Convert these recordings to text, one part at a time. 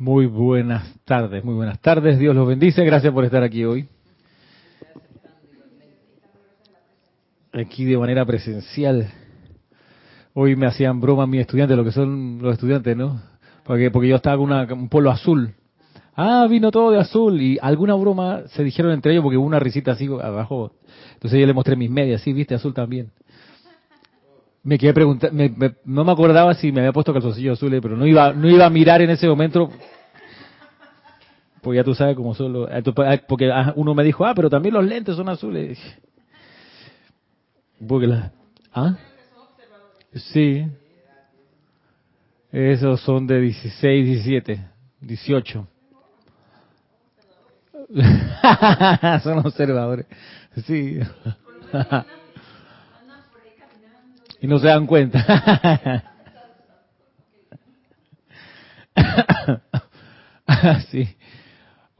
Muy buenas tardes, muy buenas tardes. Dios los bendice. Gracias por estar aquí hoy. Aquí de manera presencial. Hoy me hacían broma mis estudiantes, lo que son los estudiantes, ¿no? Porque, porque yo estaba con un polo azul. Ah, vino todo de azul. Y alguna broma se dijeron entre ellos porque hubo una risita así abajo. Entonces yo le mostré mis medias, sí, viste, azul también. Me quedé preguntando, no me acordaba si me había puesto calzoncillos azules, pero no iba, no iba a mirar en ese momento. Porque ya tú sabes cómo solo, porque ah, uno me dijo, ah, pero también los lentes son azules. Porque la, ¿ah? Sí. Esos son de 16, 17, 18. son observadores. Sí. Y no se dan cuenta. sí.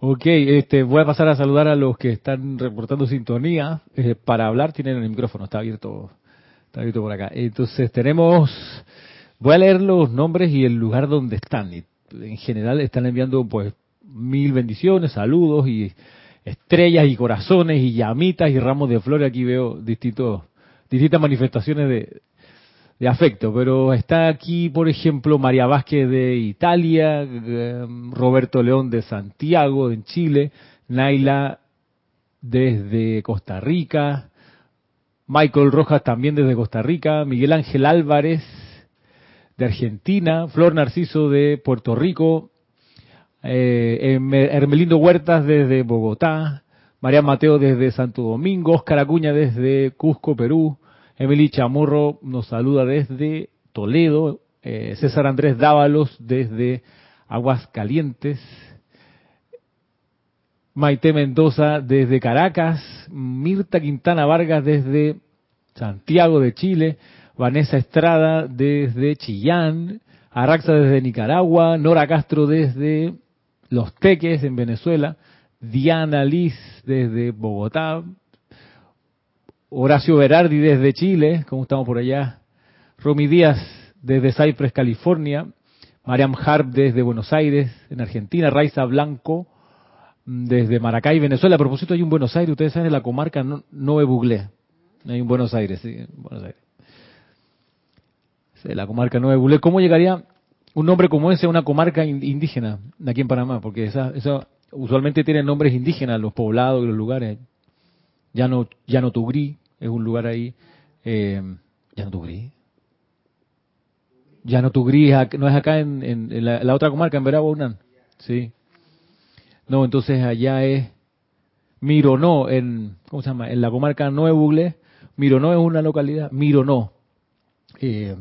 Ok, este, voy a pasar a saludar a los que están reportando sintonía. Eh, para hablar tienen el micrófono, está abierto, está abierto por acá. Entonces tenemos, voy a leer los nombres y el lugar donde están. en general están enviando pues mil bendiciones, saludos y estrellas y corazones y llamitas y ramos de flores. Aquí veo distintos, distintas manifestaciones de, de afecto, pero está aquí, por ejemplo, María Vázquez de Italia, eh, Roberto León de Santiago, en Chile, Naila desde Costa Rica, Michael Rojas también desde Costa Rica, Miguel Ángel Álvarez de Argentina, Flor Narciso de Puerto Rico, eh, Hermelindo Huertas desde Bogotá, María Mateo desde Santo Domingo, Oscar Acuña desde Cusco, Perú, Emily Chamorro nos saluda desde Toledo, eh, César Andrés Dávalos desde Aguascalientes, Maite Mendoza desde Caracas, Mirta Quintana Vargas desde Santiago de Chile, Vanessa Estrada desde Chillán, Araxa desde Nicaragua, Nora Castro desde los Teques en Venezuela, Diana Liz desde Bogotá, Horacio Berardi desde Chile, ¿cómo estamos por allá? Romy Díaz desde Cypress, California, Mariam Harp desde Buenos Aires, en Argentina, Raiza Blanco desde Maracay, Venezuela. A propósito, hay un Buenos Aires, ustedes saben, en la comarca no, no Buglé. Hay un Buenos Aires, sí, Buenos Aires. la comarca Nueve Buglé. ¿Cómo llegaría un nombre como ese a una comarca indígena aquí en Panamá, porque esa, usualmente tienen nombres indígenas, los poblados y los lugares. Llano, Tugrí es un lugar ahí. Eh, Llano Tugrí. Llano Tugrí no es acá en, la, otra comarca, en Veragua, Sí. No, entonces allá es Mironó, en, ¿cómo se llama? En la comarca Nuevo Mironó es una localidad, Mironó. Eh,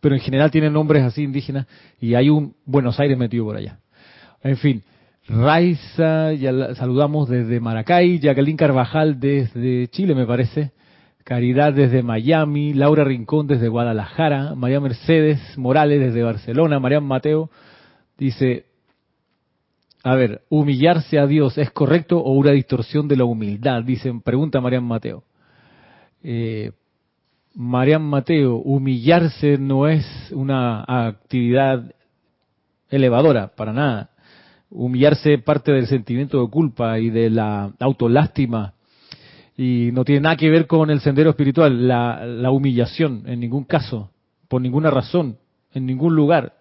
pero en general tienen nombres así indígenas y hay un Buenos Aires metido por allá. En fin, Raiza, ya la saludamos desde Maracay, Jacqueline Carvajal desde Chile, me parece, Caridad desde Miami, Laura Rincón desde Guadalajara, María Mercedes Morales desde Barcelona, Marian Mateo dice, a ver, humillarse a Dios, ¿es correcto o una distorsión de la humildad? Dicen, pregunta Marian Mateo. Eh, Marian Mateo, humillarse no es una actividad elevadora, para nada. Humillarse parte del sentimiento de culpa y de la autolástima y no tiene nada que ver con el sendero espiritual, la, la humillación, en ningún caso, por ninguna razón, en ningún lugar.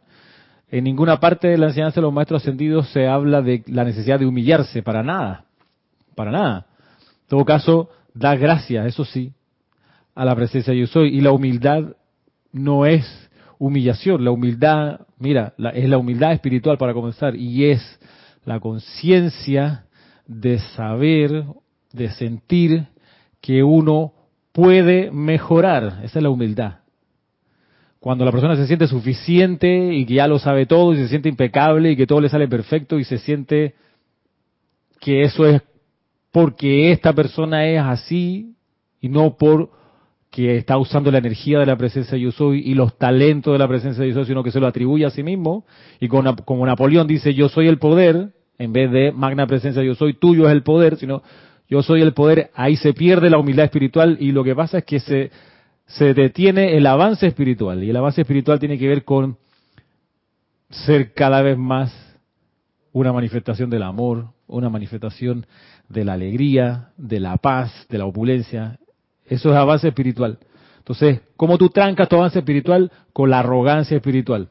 En ninguna parte de la enseñanza de los maestros ascendidos se habla de la necesidad de humillarse, para nada, para nada. En todo caso, da gracias, eso sí, a la presencia yo soy. Y la humildad no es humillación, la humildad, mira, es la humildad espiritual para comenzar y es la conciencia de saber, de sentir que uno puede mejorar. Esa es la humildad. Cuando la persona se siente suficiente y que ya lo sabe todo y se siente impecable y que todo le sale perfecto y se siente que eso es porque esta persona es así y no por que está usando la energía de la presencia de yo soy y los talentos de la presencia de yo soy, sino que se lo atribuye a sí mismo. Y como Napoleón dice, yo soy el poder, en vez de magna presencia yo soy, tuyo es el poder, sino yo soy el poder, ahí se pierde la humildad espiritual y lo que pasa es que se, se detiene el avance espiritual. Y el avance espiritual tiene que ver con ser cada vez más una manifestación del amor, una manifestación de la alegría, de la paz, de la opulencia. Eso es avance espiritual. Entonces, ¿cómo tú trancas tu avance espiritual? Con la arrogancia espiritual,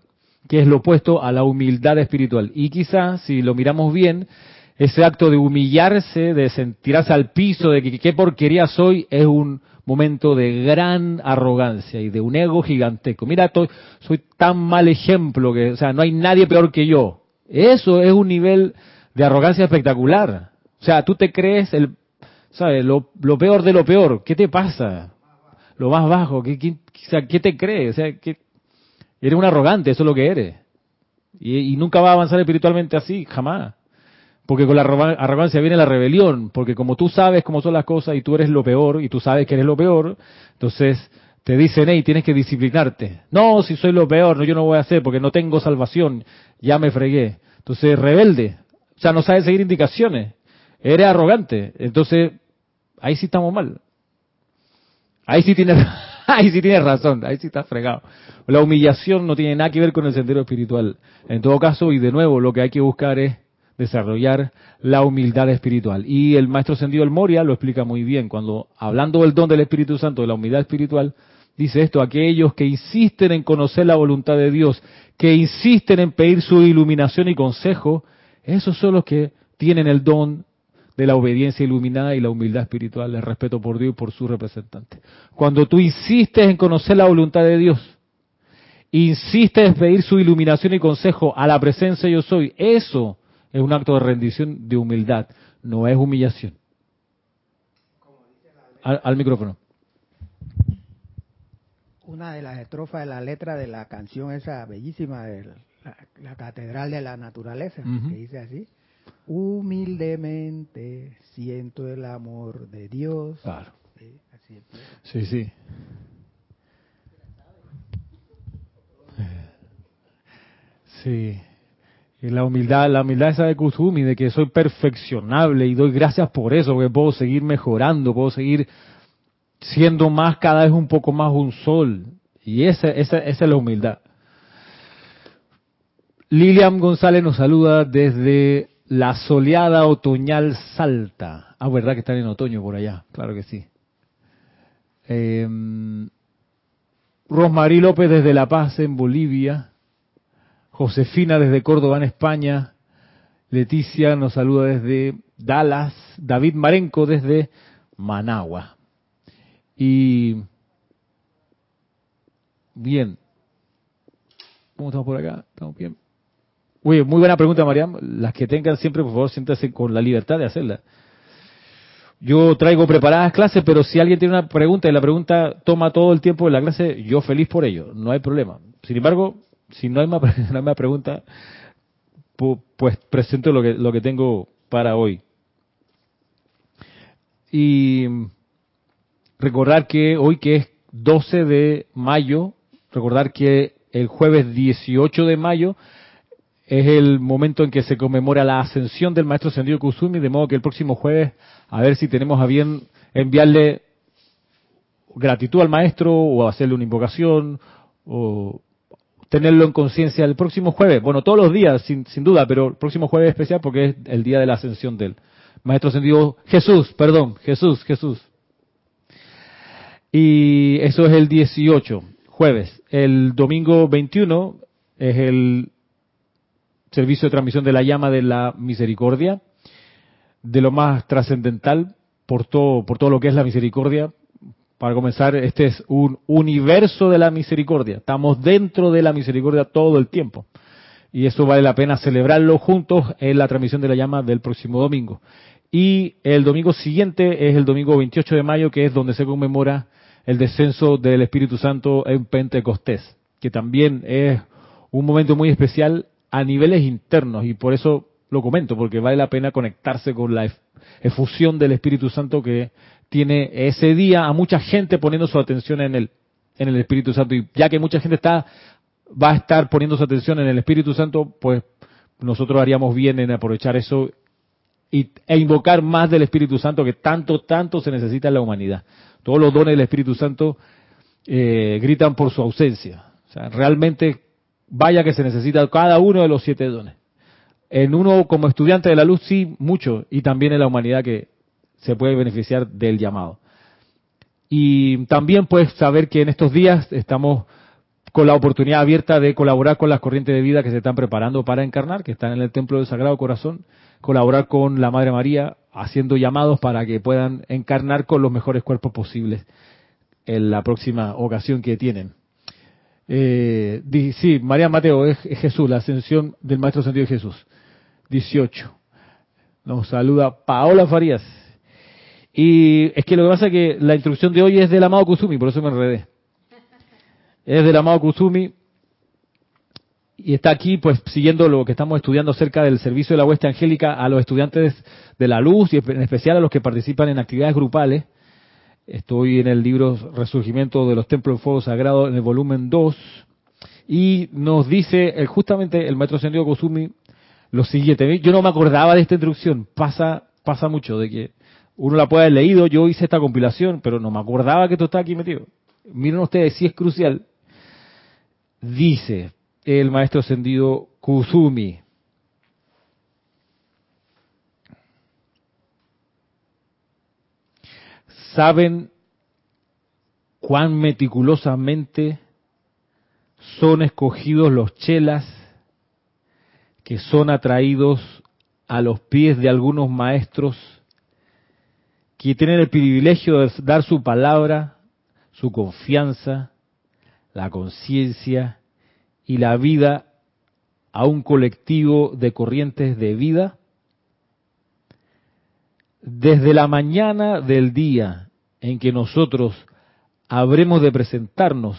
que es lo opuesto a la humildad espiritual. Y quizás, si lo miramos bien, ese acto de humillarse, de sentirse al piso, de que qué porquería soy, es un momento de gran arrogancia y de un ego gigantesco. Mira, soy tan mal ejemplo que, o sea, no hay nadie peor que yo. Eso es un nivel de arrogancia espectacular. O sea, tú te crees el, ¿sabes? Lo, peor de lo peor. ¿Qué te pasa? Lo más bajo. ¿Qué, qué, ¿qué te crees? O sea, que eres un arrogante, eso es lo que eres. Y, nunca va a avanzar espiritualmente así, jamás. Porque con la arrogancia viene la rebelión, porque como tú sabes cómo son las cosas y tú eres lo peor y tú sabes que eres lo peor, entonces te dicen, hey, tienes que disciplinarte. No, si soy lo peor, no, yo no voy a hacer porque no tengo salvación, ya me fregué. Entonces, rebelde, o sea, no sabes seguir indicaciones, eres arrogante, entonces ahí sí estamos mal. Ahí sí tienes, ahí sí tienes razón, ahí sí estás fregado. La humillación no tiene nada que ver con el sendero espiritual. En todo caso, y de nuevo, lo que hay que buscar es desarrollar la humildad espiritual. Y el maestro Sendido El Moria lo explica muy bien cuando, hablando del don del Espíritu Santo, de la humildad espiritual, dice esto, aquellos que insisten en conocer la voluntad de Dios, que insisten en pedir su iluminación y consejo, esos son los que tienen el don de la obediencia iluminada y la humildad espiritual, el respeto por Dios y por su representante. Cuando tú insistes en conocer la voluntad de Dios, insistes en pedir su iluminación y consejo a la presencia yo soy, eso es un acto de rendición, de humildad, no es humillación. Al, micrófono. Una de las estrofas de la letra de la canción esa bellísima de la, Catedral de la Naturaleza, que dice así, humildemente siento el amor de Dios. Claro. Sí, sí. Sí. Y la humildad, la humildad esa de Kusumi, de que soy perfeccionable y doy gracias por eso, porque puedo seguir mejorando, puedo seguir siendo más, cada vez un poco más un sol. Y esa, esa, esa es la humildad. Lilian González nos saluda desde la soleada otoñal Salta. Ah, verdad que están en otoño por allá, claro que sí. Eh, López desde La Paz en Bolivia. Josefina desde Córdoba, en España. Leticia nos saluda desde Dallas. David Marenco desde Managua. Y bien. ¿Cómo estamos por acá? ¿Estamos bien? Muy buena pregunta, Mariam. Las que tengan siempre, por favor, siéntase con la libertad de hacerla. Yo traigo preparadas clases, pero si alguien tiene una pregunta y la pregunta toma todo el tiempo de la clase, yo feliz por ello, no hay problema. Sin embargo, si no hay más, pregunta, pues presento lo que, lo que tengo para hoy. Y recordar que hoy que es 12 de mayo, recordar que el jueves 18 de mayo es el momento en que se conmemora la ascensión del maestro Sendido Kusumi, de modo que el próximo jueves, a ver si tenemos a bien enviarle gratitud al maestro o hacerle una invocación o tenerlo en conciencia el próximo jueves. Bueno, todos los días, sin, duda, pero el próximo jueves especial porque es el día de la ascensión del Maestro Ascendido Jesús, perdón, Jesús, Jesús. Y eso es el 18, jueves. El domingo 21 es el servicio de transmisión de la llama de la misericordia, de lo más trascendental por todo, por todo lo que es la misericordia, para comenzar, este es un universo de la misericordia. Estamos dentro de la misericordia todo el tiempo. Y eso vale la pena celebrarlo juntos en la transmisión de la llama del próximo domingo. Y el domingo siguiente es el domingo 28 de mayo, que es donde se conmemora el descenso del Espíritu Santo en Pentecostés, que también es un momento muy especial a niveles internos y por eso lo comento, porque vale la pena conectarse con la efusión del Espíritu Santo que tiene ese día a mucha gente poniendo su atención en el, en el Espíritu Santo. Y ya que mucha gente está, va a estar poniendo su atención en el Espíritu Santo, pues nosotros haríamos bien en aprovechar eso y, e invocar más del Espíritu Santo que tanto, tanto se necesita en la humanidad. Todos los dones del Espíritu Santo eh, gritan por su ausencia. O sea, realmente vaya que se necesita cada uno de los siete dones. En uno como estudiante de la luz sí, mucho, y también en la humanidad que se puede beneficiar del llamado. Y también pues saber que en estos días estamos con la oportunidad abierta de colaborar con las corrientes de vida que se están preparando para encarnar, que están en el Templo del Sagrado Corazón, colaborar con la Madre María, haciendo llamados para que puedan encarnar con los mejores cuerpos posibles en la próxima ocasión que tienen. Eh, sí, María Mateo es, Jesús, la ascensión del Maestro Sentido de Jesús. 18. Nos saluda Paola Farías. Y es que lo que pasa es que la instrucción de hoy es del amado Kusumi, por eso me enredé. Es del amado Kusumi y está aquí pues siguiendo lo que estamos estudiando acerca del servicio de la hueste angélica a los estudiantes de la luz y en especial a los que participan en actividades grupales. Estoy en el libro Resurgimiento de los Templos de Fuego Sagrado en el volumen 2 y nos dice justamente el maestro Sendio Kusumi lo siguiente. Yo no me acordaba de esta instrucción, pasa, pasa mucho de que uno la puede haber leído, yo hice esta compilación, pero no me acordaba que esto está aquí metido. Miren ustedes, si es crucial. Dice el maestro ascendido Kusumi. ¿Saben cuán meticulosamente son escogidos los chelas que son atraídos a los pies de algunos maestros que tienen el privilegio de dar su palabra, su confianza, la conciencia y la vida a un colectivo de corrientes de vida? Desde la mañana del día en que nosotros habremos de presentarnos,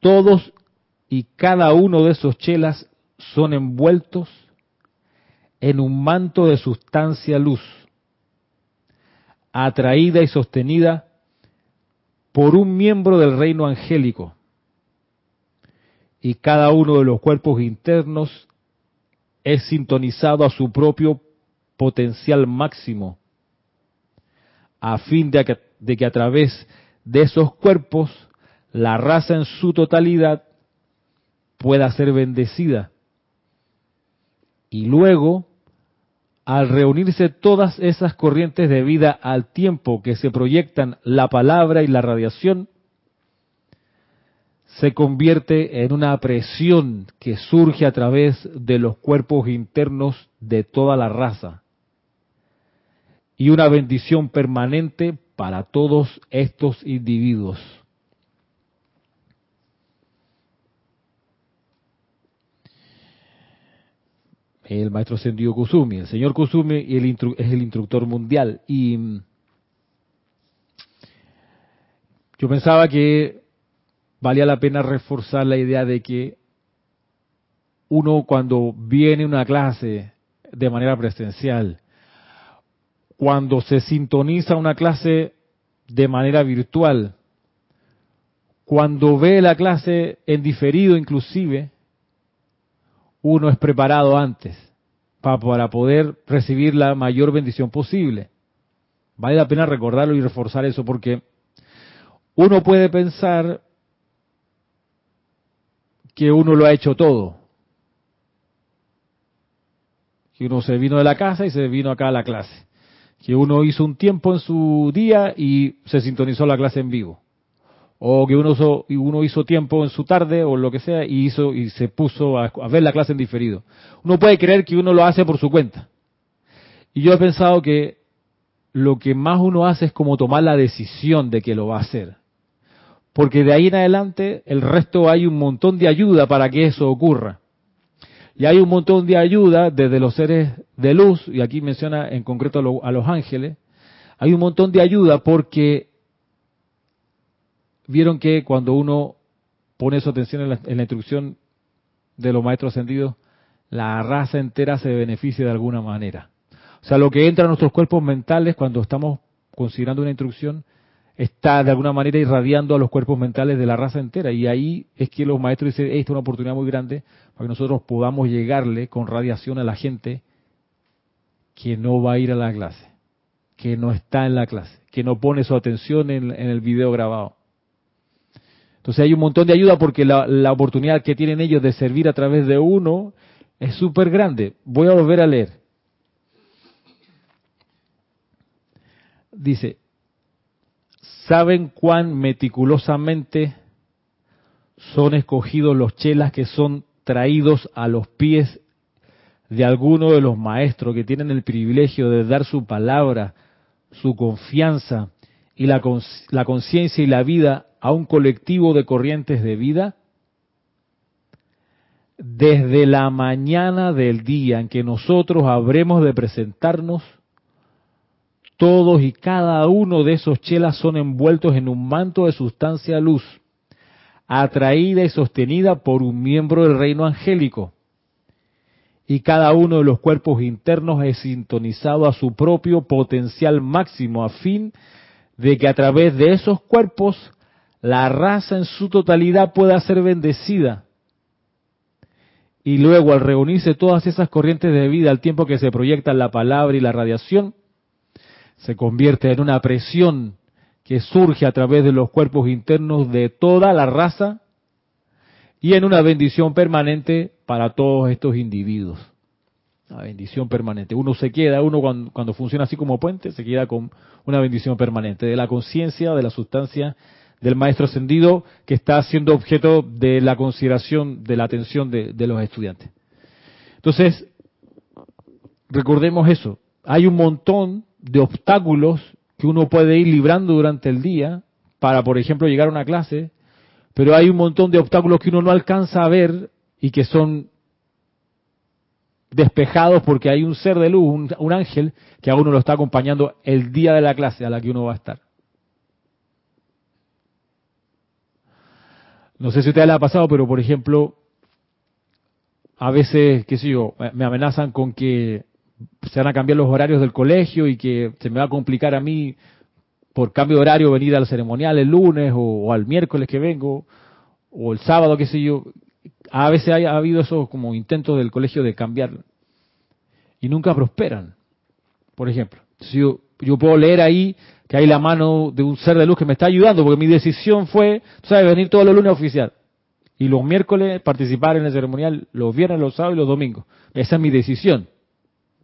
todos y cada uno de esos chelas son envueltos en un manto de sustancia luz atraída y sostenida por un miembro del reino angélico. Y cada uno de los cuerpos internos es sintonizado a su propio potencial máximo, a fin de que, a través de esos cuerpos la raza en su totalidad pueda ser bendecida. Y luego al reunirse todas esas corrientes de vida al tiempo que se proyectan la palabra y la radiación, se convierte en una presión que surge a través de los cuerpos internos de toda la raza y una bendición permanente para todos estos individuos. el maestro Sendio Kusumi. El señor Kusumi es el instructor mundial. Y mm, yo pensaba que valía la pena reforzar la idea de que uno cuando viene una clase de manera presencial, cuando se sintoniza una clase de manera virtual, cuando ve la clase en diferido inclusive, uno es preparado antes para poder recibir la mayor bendición posible. Vale la pena recordarlo y reforzar eso porque uno puede pensar que uno lo ha hecho todo. Que uno se vino de la casa y se vino acá a la clase. Que uno hizo un tiempo en su día y se sintonizó la clase en vivo o que uno hizo, tiempo en su tarde o lo que sea y hizo y se puso a, ver la clase en diferido. Uno puede creer que uno lo hace por su cuenta. Y yo he pensado que lo que más uno hace es como tomar la decisión de que lo va a hacer. Porque de ahí en adelante el resto hay un montón de ayuda para que eso ocurra. Y hay un montón de ayuda desde los seres de luz, y aquí menciona en concreto a los ángeles, hay un montón de ayuda porque vieron que cuando uno pone su atención en la, instrucción de los maestros ascendidos, la raza entera se beneficia de alguna manera. O sea, lo que entra a nuestros cuerpos mentales cuando estamos considerando una instrucción está de alguna manera irradiando a los cuerpos mentales de la raza entera. Y ahí es que los maestros dicen, esta es una oportunidad muy grande para que nosotros podamos llegarle con radiación a la gente que no va a ir a la clase, que no está en la clase, que no pone su atención en el video grabado. Entonces hay un montón de ayuda porque la, oportunidad que tienen ellos de servir a través de uno Es súper grande. Voy a volver a leer. Dice, ¿saben cuán meticulosamente son escogidos los chelas que son traídos a los pies de alguno de los maestros que tienen el privilegio de dar su palabra, su confianza y la, conciencia y la vida a un colectivo de corrientes de vida? Desde la mañana del día en que nosotros habremos de presentarnos, todos y cada uno de esos chelas son envueltos en un manto de sustancia luz, atraída y sostenida por un miembro del reino angélico y cada uno de los cuerpos internos es sintonizado a su propio potencial máximo a fin de que a través de esos cuerpos la raza en su totalidad pueda ser bendecida. Y luego al reunirse todas esas corrientes de vida al tiempo que se proyectan la palabra y la radiación, se convierte en una presión que surge a través de los cuerpos internos de toda la raza y en una bendición permanente para todos estos individuos. Una bendición permanente. Uno se queda, uno cuando, funciona así como puente, se queda con una bendición permanente de la conciencia, de la sustancia del maestro ascendido que está siendo objeto de la consideración, de la atención de, de los estudiantes. Entonces, recordemos eso. Hay un montón de obstáculos que uno puede ir librando durante el día para, por ejemplo, llegar a una clase, pero hay un montón de obstáculos que uno no alcanza a ver y que son despejados porque hay un ser de luz, un, ángel, que a uno lo está acompañando el día de la clase a la que uno va a estar. No sé si a ustedes les ha pasado, pero por ejemplo, a veces, qué sé yo, me amenazan con que se van a cambiar los horarios del colegio y que se me va a complicar a mí por cambio de horario venir al ceremonial el lunes o, al miércoles que vengo o el sábado, qué sé yo. A veces ha habido esos como intentos del colegio de cambiar y nunca prosperan. Por ejemplo, yo, yo puedo leer ahí que hay la mano de un ser de luz que me está ayudando porque mi decisión fue, sabes, venir todos los lunes oficial y los miércoles participar en el ceremonial, los viernes, los sábados y los domingos. Esa es mi decisión.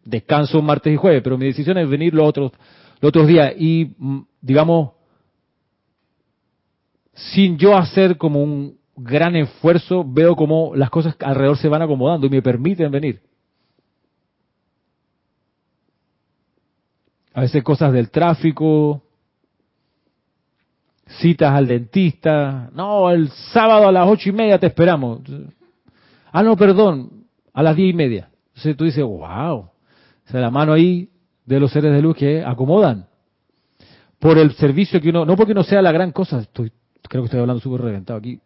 Descanso martes y jueves, pero mi decisión es venir los otros, los otros días y, mm, digamos, sin yo hacer como un gran esfuerzo, veo como las cosas alrededor se van acomodando y me permiten venir. A veces cosas del tráfico, citas al dentista. No, el sábado a las ocho y media te esperamos. Ah, no, perdón, a las diez y media. Entonces tú dices, wow. O sea, la mano ahí de los seres de luz que acomodan por el servicio que uno, no porque no sea la gran cosa, estoy, creo que estoy hablando súper reventado aquí,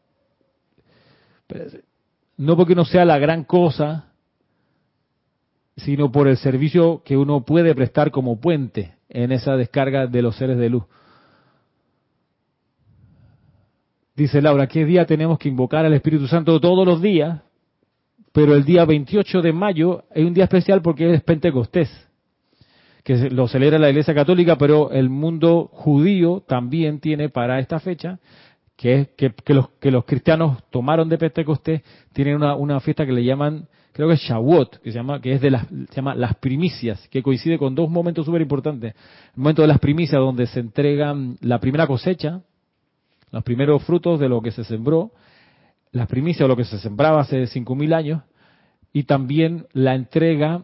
no porque no sea la gran cosa, sino por el servicio que uno puede prestar como puente en esa descarga de los seres de luz. Dice Laura, ¿qué día tenemos que invocar al Espíritu Santo todos los días? Pero el día 28 de mayo es un día especial porque es Pentecostés, que lo celebra la Iglesia Católica, pero el mundo judío también tiene para esta fecha, que es que, los, que los cristianos tomaron de Pentecostés, tienen una, una fiesta que le llaman, creo que es Shavuot, que se llama, que es de las, se llama las primicias, que coincide con dos momentos súper importantes. El momento de las primicias donde se entregan la primera cosecha, los primeros frutos de lo que se sembró, las primicias o lo que se sembraba hace 5.000 años, y también la entrega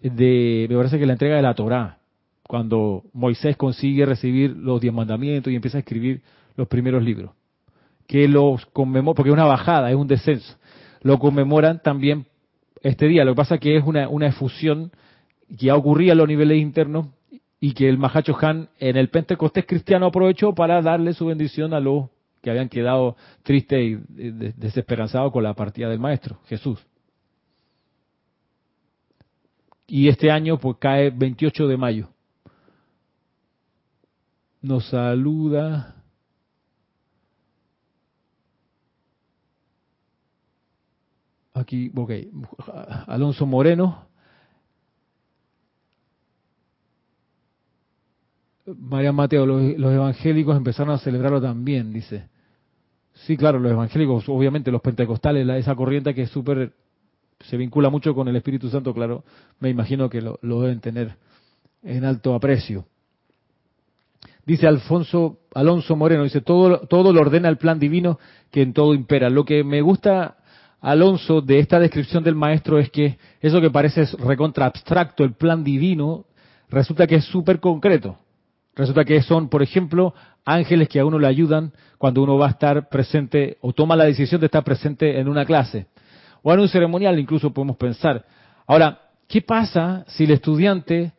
de, me parece que la entrega de la Torá, cuando Moisés consigue recibir los diez mandamientos y empieza a escribir los primeros libros, que los conmemora, porque es una bajada, es un descenso, lo conmemoran también este día. Lo que pasa que es una, una efusión que ya ocurría en los niveles internos y que el Mahacho Han en el Pentecostés cristiano aprovechó para darle su bendición a los que habían quedado tristes y desesperanzados con la partida del Maestro, Jesús. Y este año pues cae 28 de mayo. Nos saluda aquí, ok, Alonso Moreno. María Mateo, los, evangélicos empezaron a celebrarlo también, dice. Sí, claro, los evangélicos, obviamente los pentecostales, esa corriente que es súper se vincula mucho con el Espíritu Santo, claro, me imagino que lo, deben tener en alto aprecio. Dice Alfonso, Alonso Moreno, dice, todo, todo lo ordena el plan divino que en todo impera. Lo que me gusta, Alonso, de esta descripción del maestro es que eso que parece recontra abstracto, el plan divino, resulta que es súper concreto. Resulta que son, por ejemplo, ángeles que a uno le ayudan cuando uno va a estar presente o toma la decisión de estar presente en una clase. O en un ceremonial incluso podemos pensar. Ahora, ¿qué pasa si el estudiante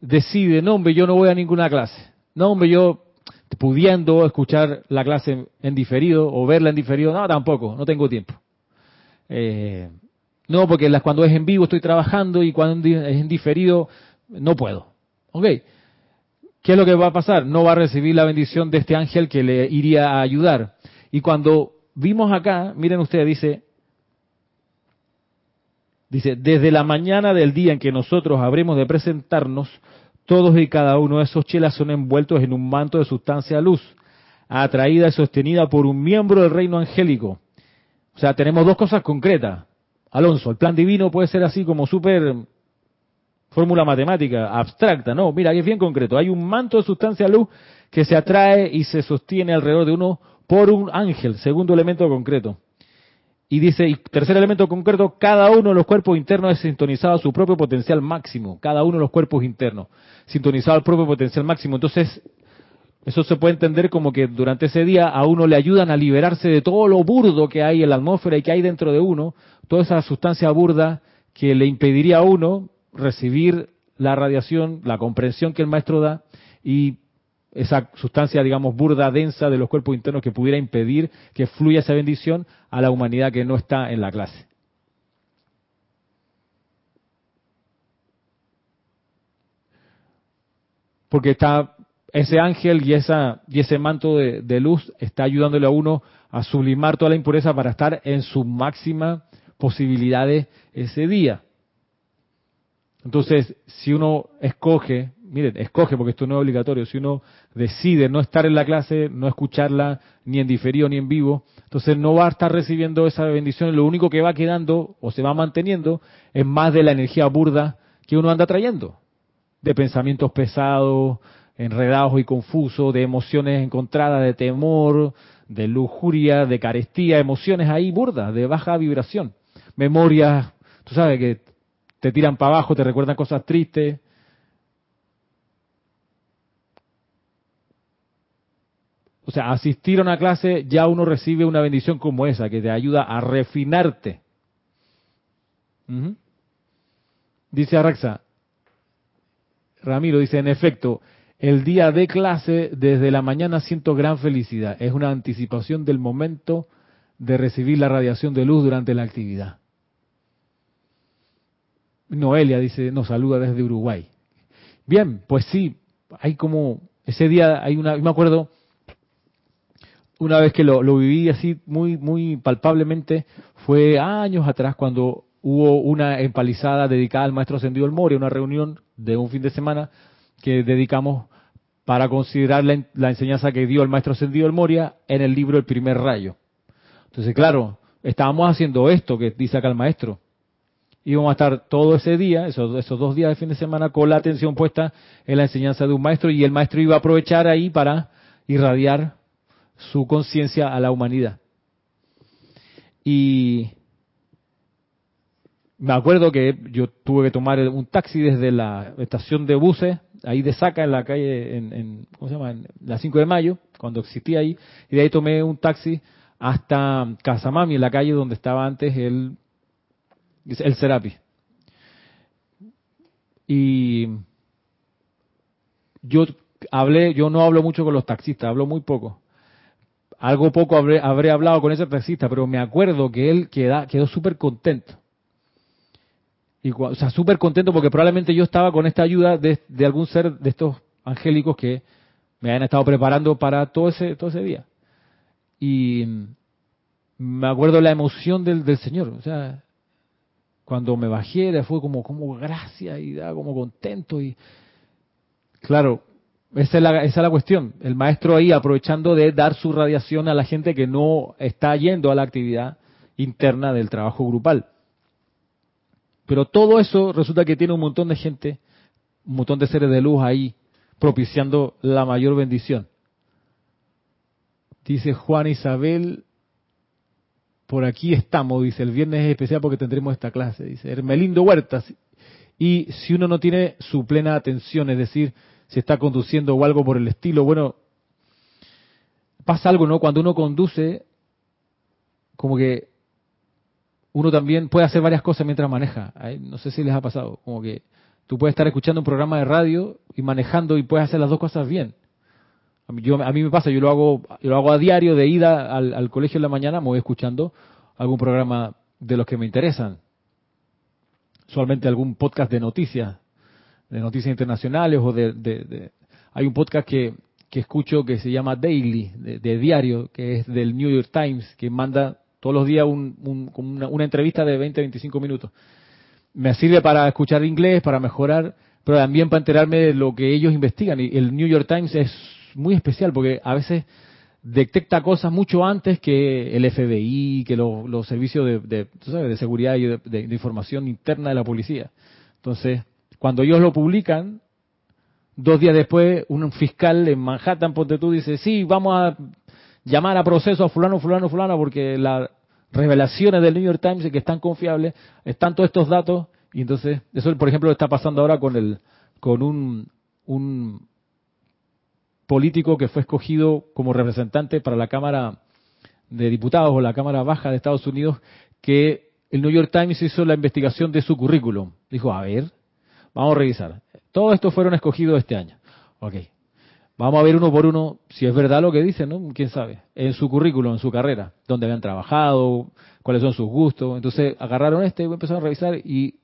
decide, no hombre, yo no voy a ninguna clase? No hombre, yo pudiendo escuchar la clase en diferido o verla en diferido, no, tampoco, no tengo tiempo. Eh, no, porque cuando es en vivo estoy trabajando y cuando es en diferido no puedo. ¿Ok? ¿Qué es lo que va a pasar? No va a recibir la bendición de este ángel que le iría a ayudar. Y cuando vimos acá, miren ustedes, dice, dice, desde la mañana del día en que nosotros habremos de presentarnos, todos y cada uno de esos chelas son envueltos en un manto de sustancia luz, atraída y sostenida por un miembro del reino angélico. O sea, tenemos dos cosas concretas. Alonso, el plan divino puede ser así como súper fórmula matemática abstracta, no, mira, es bien concreto. Hay un manto de sustancia luz que se atrae y se sostiene alrededor de uno por un ángel, segundo elemento concreto. Y dice, y tercer elemento concreto, cada uno de los cuerpos internos es sintonizado a su propio potencial máximo, cada uno de los cuerpos internos, sintonizado al propio potencial máximo. Entonces, eso se puede entender como que durante ese día a uno le ayudan a liberarse de todo lo burdo que hay en la atmósfera y que hay dentro de uno, toda esa sustancia burda que le impediría a uno recibir la radiación, la comprensión que el maestro da y esa sustancia, digamos, burda, densa de los cuerpos internos que pudiera impedir que fluya esa bendición a la humanidad que no está en la clase. Porque está ese ángel y, esa, y ese manto de, de luz está ayudándole a uno a sublimar toda la impureza para estar en sus máximas posibilidades ese día. Entonces, si uno escoge, miren, escoge porque esto no es obligatorio, si uno decide no estar en la clase, no escucharla ni en diferido ni en vivo, entonces no va a estar recibiendo esa bendición, lo único que va quedando o se va manteniendo es más de la energía burda que uno anda trayendo, de pensamientos pesados, enredados y confusos, de emociones encontradas, de temor, de lujuria, de carestía, emociones ahí burdas, de baja vibración, memorias, tú sabes que te tiran para abajo, te recuerdan cosas tristes. O sea, asistir a una clase ya uno recibe una bendición como esa, que te ayuda a refinarte. Dice Araxa, Ramiro dice, en efecto, el día de clase desde la mañana siento gran felicidad. Es una anticipación del momento de recibir la radiación de luz durante la actividad. Noelia dice, nos saluda desde Uruguay. Bien, pues sí, hay como, ese día hay una, me acuerdo, una vez que lo, viví así muy, muy palpablemente, fue años atrás cuando hubo una empalizada dedicada al maestro Ascendido El Moria, una reunión de un fin de semana que dedicamos para considerar la, la enseñanza que dio el maestro Ascendido El Moria en el libro El primer rayo. Entonces, claro, estábamos haciendo esto que dice acá el maestro, íbamos a estar todo ese día, esos, esos dos días de fin de semana, con la atención puesta en la enseñanza de un maestro y el maestro iba a aprovechar ahí para irradiar su conciencia a la humanidad. Y me acuerdo que yo tuve que tomar un taxi desde la estación de buses, ahí de Saca, en la calle, en, ¿cómo se llama? En la 5 de mayo, cuando existía ahí, y de ahí tomé un taxi hasta Casamami, en la calle donde estaba antes el el Serapi. Y yo hablé, yo no hablo mucho con los taxistas, hablo muy poco. Algo poco habré, habré hablado con ese taxista, pero me acuerdo que él quedó súper contento. Y, o sea, súper contento porque probablemente yo estaba con esta ayuda de, de, algún ser de estos angélicos que me habían estado preparando para todo ese, todo ese día. Y me acuerdo la emoción del, del Señor. O sea, cuando me bajé, fue como, como gracia y da como contento. y Claro, esa es, la, esa es la cuestión. El maestro ahí aprovechando de dar su radiación a la gente que no está yendo a la actividad interna del trabajo grupal. Pero todo eso resulta que tiene un montón de gente, un montón de seres de luz ahí propiciando la mayor bendición. Dice Juan Isabel, por aquí estamos, dice, el viernes es especial porque tendremos esta clase, dice Hermelindo Huertas. Y si uno no tiene su plena atención, es decir, si está conduciendo o algo por el estilo, bueno, pasa algo, ¿no? Cuando uno conduce, como que uno también puede hacer varias cosas mientras maneja. No sé si les ha pasado, como que tú puedes estar escuchando un programa de radio y manejando y puedes hacer las dos cosas bien. A mí, a mí me pasa, yo lo hago, yo lo hago a diario de ida al, colegio en la mañana, me voy escuchando algún programa de los que me interesan. Usualmente algún podcast de noticias, de noticias internacionales o de... hay un podcast que, que escucho que se llama Daily, de, diario, que es del New York Times, que manda todos los días un, una, una, entrevista de 20, 25 minutos. Me sirve para escuchar inglés, para mejorar, pero también para enterarme de lo que ellos investigan. Y el New York Times es muy especial porque a veces detecta cosas mucho antes que el FBI, que los servicios de, de, seguridad y de, información interna de la policía. Entonces, cuando ellos lo publican, dos días después, un fiscal en Manhattan, ponte tú, dice, sí, vamos a llamar a proceso a fulano, fulano, fulano, porque las revelaciones del New York Times, que están confiables, están todos estos datos, y entonces, eso por ejemplo está pasando ahora con el, con un, un político que fue escogido como representante para la Cámara de Diputados o la Cámara Baja de Estados Unidos, que el New York Times hizo la investigación de su currículum. Dijo, a ver, vamos a revisar. Todos estos fueron escogidos este año. Ok, Vamos a ver uno por uno si es verdad lo que dicen, ¿no? ¿Quién sabe? En su currículum, en su carrera, dónde habían trabajado, cuáles son sus gustos. Entonces agarraron este, empezaron a revisar y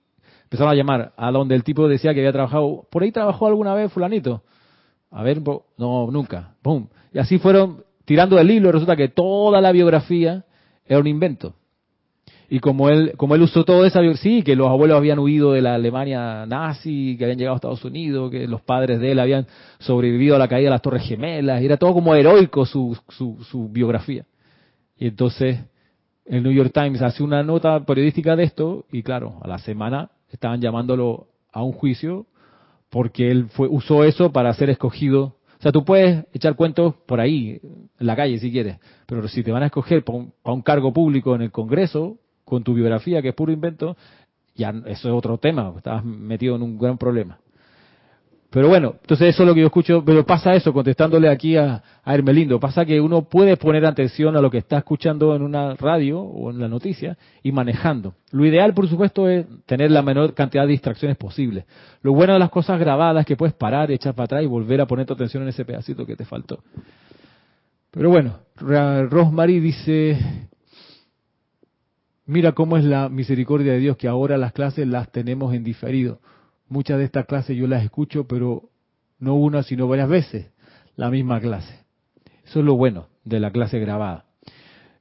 empezaron a llamar a donde el tipo decía que había trabajado. ¿Por ahí trabajó alguna vez fulanito? A ver, no, nunca. ¡Pum! Y así fueron tirando del hilo. Resulta que toda la biografía era un invento. Y como él, como él usó todo esa sí, que los abuelos habían huido de la Alemania nazi, que habían llegado a Estados Unidos, que los padres de él habían sobrevivido a la caída de las Torres Gemelas, era todo como heroico su, su, su biografía. Y entonces el New York Times hace una nota periodística de esto, y claro, a la semana estaban llamándolo a un juicio porque él fue, usó eso para ser escogido. O sea, tú puedes echar cuentos por ahí, en la calle si quieres, pero si te van a escoger para un, para un cargo público en el Congreso, con tu biografía, que es puro invento, ya eso es otro tema, estabas metido en un gran problema. Pero bueno, entonces eso es lo que yo escucho, pero pasa eso, contestándole aquí a, Hermelindo, pasa que uno puede poner atención a lo que está escuchando en una radio o en la noticia y manejando. Lo ideal, por supuesto, es tener la menor cantidad de distracciones posible. Lo bueno de las cosas grabadas es que puedes parar, echar para atrás y volver a poner tu atención en ese pedacito que te faltó. Pero bueno, Rosemary dice, Mira cómo es la misericordia de Dios, que ahora las clases las tenemos en diferido. Muchas de estas clases yo las escucho, pero no una, sino varias veces, la misma clase. Eso es lo bueno de la clase grabada.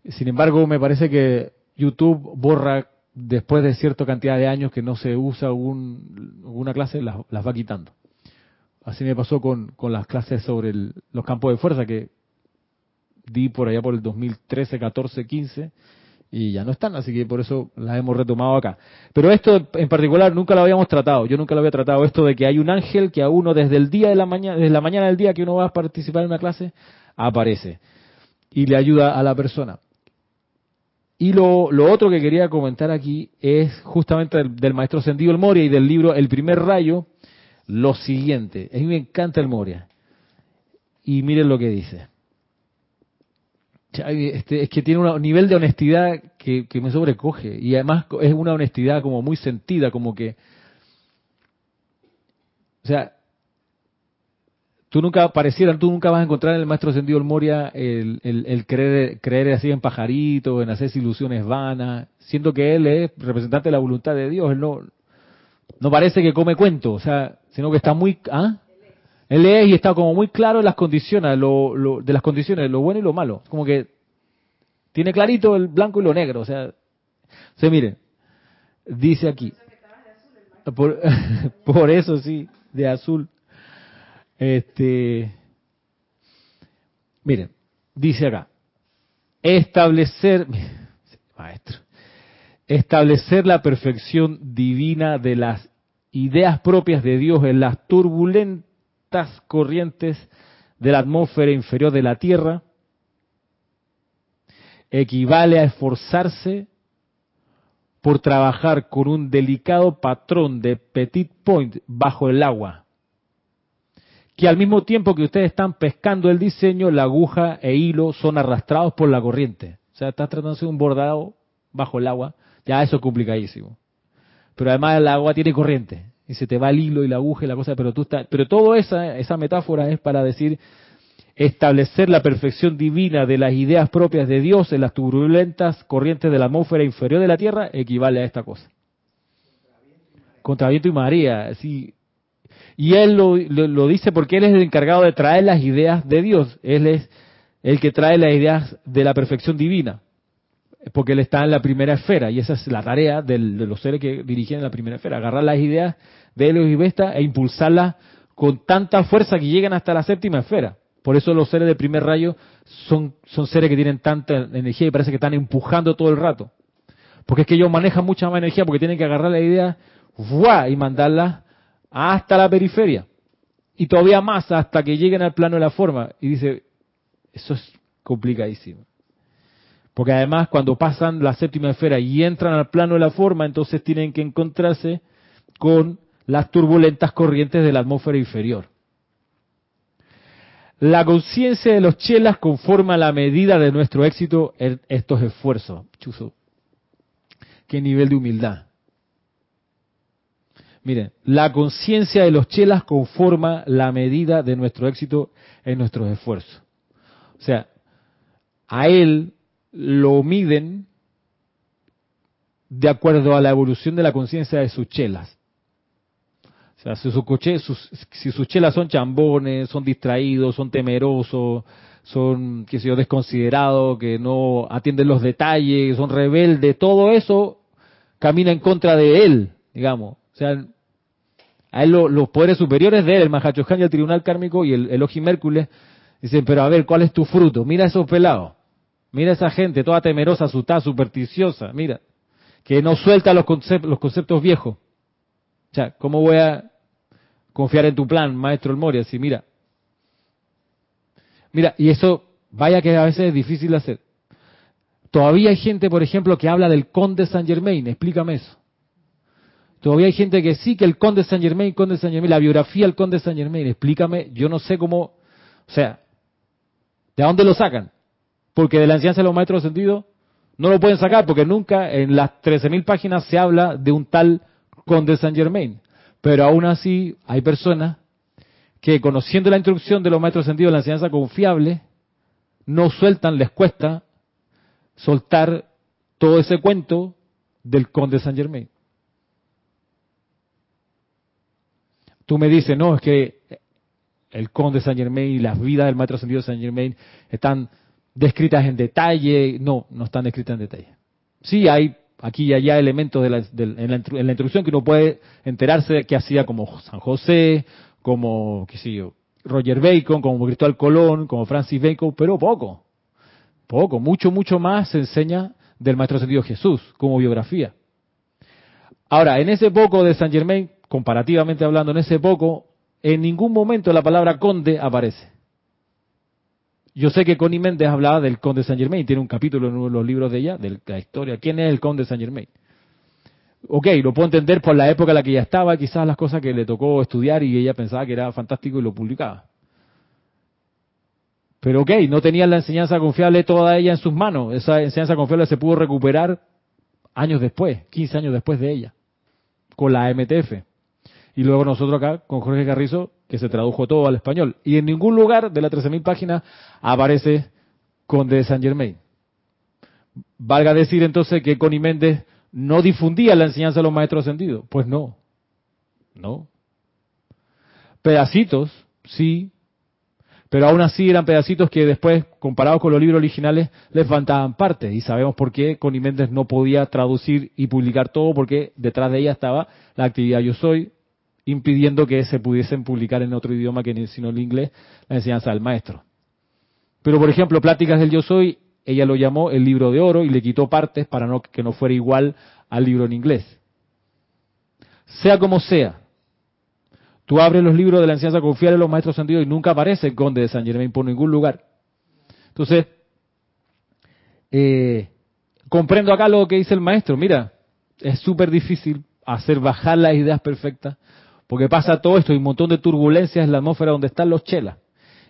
Sin embargo, me parece que YouTube borra después de cierta cantidad de años que no se usa una clase, las, va quitando. Así me pasó con, las clases sobre los campos de fuerza que di por allá por el 2013, 14, 15 y ya no están, así que por eso las hemos retomado acá. Pero esto en particular nunca lo habíamos tratado, yo nunca lo había tratado, esto de que hay un ángel que a uno desde el día de la mañana, desde la mañana del día que uno va a participar en una clase, aparece y le ayuda a la persona. Y lo, lo otro que quería comentar aquí es justamente del, del maestro Sendido el Moria y del libro El primer rayo, lo siguiente. A mí me encanta el Moria. Y miren lo que dice. Este, es que tiene un nivel de honestidad que, me sobrecoge y además es una honestidad como muy sentida, como que, o sea, tú nunca pareciera, tú nunca vas a encontrar en el maestro sentido Moria el, el, creer, creer así en pajaritos, en hacerse ilusiones vanas, siendo que él es representante de la voluntad de Dios, él no, no parece que come cuento, o sea, sino que está muy, ¿ah? Él es y está como muy claro en las condiciones, lo, de las condiciones, lo bueno y lo malo. Como que tiene clarito el blanco y lo negro. O sea, se miren, dice aquí. Por, por eso sí, de azul. Este, miren, dice acá, establecer, maestro, establecer la perfección divina de las ideas propias de Dios en las turbulentas corrientes de la atmósfera inferior de la Tierra, equivale a esforzarse por trabajar con un delicado patrón de petit point bajo el agua, que al mismo tiempo que ustedes están pescando el diseño, la aguja e hilo son arrastrados por la corriente. O sea, estás tratando de hacer un bordado bajo el agua, ya eso es complicadísimo. Pero además el agua tiene corriente, y se te va el hilo y la aguja y la cosa, pero tú estás, pero toda esa, esa metáfora es para decir establecer la perfección divina de las ideas propias de Dios en las turbulentas corrientes de la atmósfera inferior de la Tierra equivale a esta cosa. Contra viento y María, sí. Y él lo, lo, dice porque él es el encargado de traer las ideas de Dios. Él es el que trae las ideas de la perfección divina. Porque él está en la primera esfera y esa es la tarea de los seres que dirigen la primera esfera. Agarrar las ideas de Helios y Vesta e impulsarlas con tanta fuerza que llegan hasta la séptima esfera. Por eso los seres de primer rayo son seres que tienen tanta energía y parece que están empujando todo el rato. Porque es que ellos manejan mucha más energía porque tienen que agarrar la idea y mandarla hasta la periferia. Y todavía más hasta que lleguen al plano de la forma. Y dice, eso es complicadísimo. Porque además cuando pasan la séptima esfera y entran al plano de la forma, entonces tienen que encontrarse con las turbulentas corrientes de la atmósfera inferior. La conciencia de los chelas conforma la medida de nuestro éxito en estos esfuerzos. Chuzo. Qué nivel de humildad. Miren, la conciencia de los chelas conforma la medida de nuestro éxito en nuestros esfuerzos. O sea, a él lo miden de acuerdo a la evolución de la conciencia de sus chelas. O sea, si, sus, si sus chelas son chambones, son distraídos, son temerosos, son, qué sé yo, desconsiderados, que no atienden los detalles, son rebeldes, todo eso camina en contra de él, digamos. O sea, a él los poderes superiores de él, el Mahachohan y el Tribunal Kármico y el, el Mércules, dicen, pero a ver, ¿cuál es tu fruto? Mira esos pelados, mira esa gente toda temerosa, asustada, supersticiosa, mira, que no suelta los, los conceptos viejos. O sea, ¿cómo voy a confiar en tu plan, maestro El Moria? Si mira, mira, y eso, vaya que a veces es difícil de hacer. Todavía hay gente, por ejemplo, que habla del conde Saint Germain, explícame eso. Todavía hay gente que sí, que el conde Saint Germain, conde Saint Germain, la biografía del conde Saint Germain, explícame, yo no sé cómo, o sea, ¿de dónde lo sacan? Porque de la enseñanza de los maestros sentidos no lo pueden sacar porque nunca en las 13.000 páginas se habla de un tal de Saint Germain. Pero aún así hay personas que conociendo la instrucción de los maestros sentidos de la enseñanza confiable, no sueltan, les cuesta soltar todo ese cuento del conde Saint Germain. Tú me dices, no, es que el conde Saint Germain y las vidas del maestro de Saint Germain están descritas en detalle. No, no están descritas en detalle. Sí hay aquí y allá elementos de la, en, la, introducción que uno puede enterarse de que hacía como San José, como, qué sé yo, Roger Bacon, como Cristóbal Colón, como Francis Bacon, pero poco, poco, mucho, mucho más se enseña del Maestro Sentido Jesús como biografía. Ahora, en ese poco de Saint Germain, comparativamente hablando, en ese poco, en ningún momento la palabra conde aparece. Yo sé que Connie Méndez hablaba del conde Saint Germain, tiene un capítulo en uno de los libros de ella, de la historia. ¿Quién es el conde Saint Germain? Ok, lo puedo entender por la época en la que ella estaba, quizás las cosas que le tocó estudiar y ella pensaba que era fantástico y lo publicaba. Pero ok, no tenía la enseñanza confiable toda ella en sus manos. Esa enseñanza confiable se pudo recuperar años después, 15 años después de ella, con la MTF. Y luego nosotros acá, con Jorge Carrizo, que se tradujo todo al español. Y en ningún lugar de las 13.000 páginas aparece Conde de Saint Germain. Valga decir entonces que Connie Méndez no difundía la enseñanza de los maestros ascendidos. Pues no, no. Pedacitos, sí, pero aún así eran pedacitos que después, comparados con los libros originales, les faltaban partes. Y sabemos por qué Connie Méndez no podía traducir y publicar todo, porque detrás de ella estaba la actividad Yo Soy, impidiendo que se pudiesen publicar en otro idioma que sino el inglés la enseñanza del maestro. Pero, por ejemplo, Pláticas del Yo Soy, ella lo llamó el libro de oro y le quitó partes para no, que no fuera igual al libro en inglés. Sea como sea, tú abres los libros de la enseñanza confiar en los maestros sentidos y nunca aparece el conde de San Germain por ningún lugar. Entonces, eh, comprendo acá lo que dice el maestro. Mira, es súper difícil hacer bajar las ideas perfectas, porque pasa todo esto y un montón de turbulencias en la atmósfera donde están los chelas.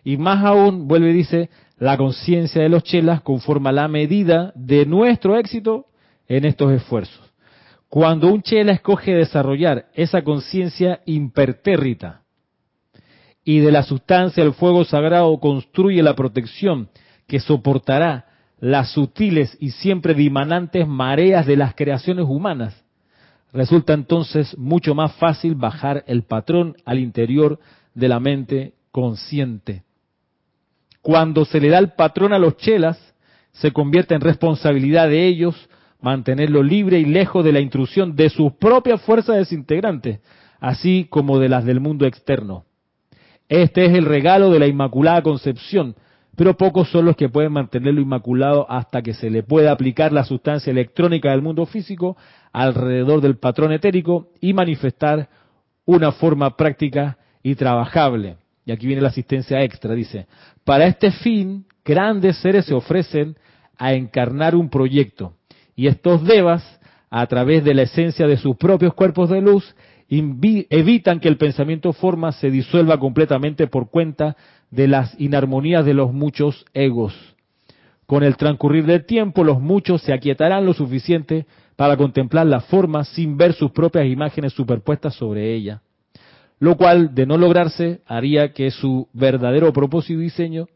Y más aún, vuelve y dice, la conciencia de los chelas conforma la medida de nuestro éxito en estos esfuerzos. Cuando un chela escoge desarrollar esa conciencia impertérrita y de la sustancia del fuego sagrado construye la protección que soportará las sutiles y siempre dimanantes mareas de las creaciones humanas, resulta entonces mucho más fácil bajar el patrón al interior de la mente consciente. Cuando se le da el patrón a los chelas, se convierte en responsabilidad de ellos mantenerlo libre y lejos de la intrusión de sus propias fuerzas desintegrantes, así como de las del mundo externo. Este es el regalo de la Inmaculada Concepción, pero pocos son los que pueden mantenerlo inmaculado hasta que se le pueda aplicar la sustancia electrónica del mundo físico alrededor del patrón etérico y manifestar una forma práctica y trabajable. Y aquí viene la asistencia extra, dice, para este fin, grandes seres se ofrecen a encarnar un proyecto, y estos devas, a través de la esencia de sus propios cuerpos de luz, evitan que el pensamiento forma se disuelva completamente por cuenta de las inarmonías de los muchos egos. Con el transcurrir del tiempo, los muchos se aquietarán lo suficiente para contemplar la forma sin ver sus propias imágenes superpuestas sobre ella, lo cual, de no lograrse, haría que su verdadero propósito y diseño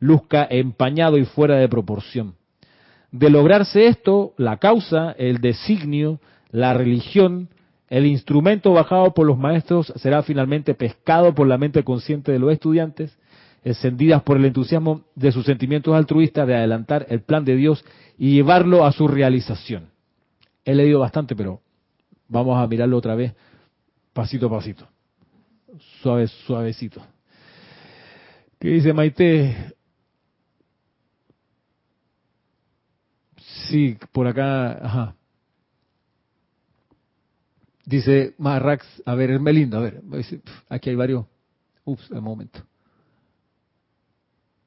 luzca empañado y fuera de proporción. De lograrse esto, la causa, el designio, la religión, el instrumento bajado por los maestros será finalmente pescado por la mente consciente de los estudiantes, encendidas por el entusiasmo de sus sentimientos altruistas de adelantar el plan de Dios y llevarlo a su realización. He leído bastante, pero vamos a mirarlo otra vez, pasito a pasito, suave, suavecito. ¿Qué dice Maite? Sí, por acá, ajá. Dice Marrax, a ver, es Melindo, a ver, aquí hay varios. Ups, un momento.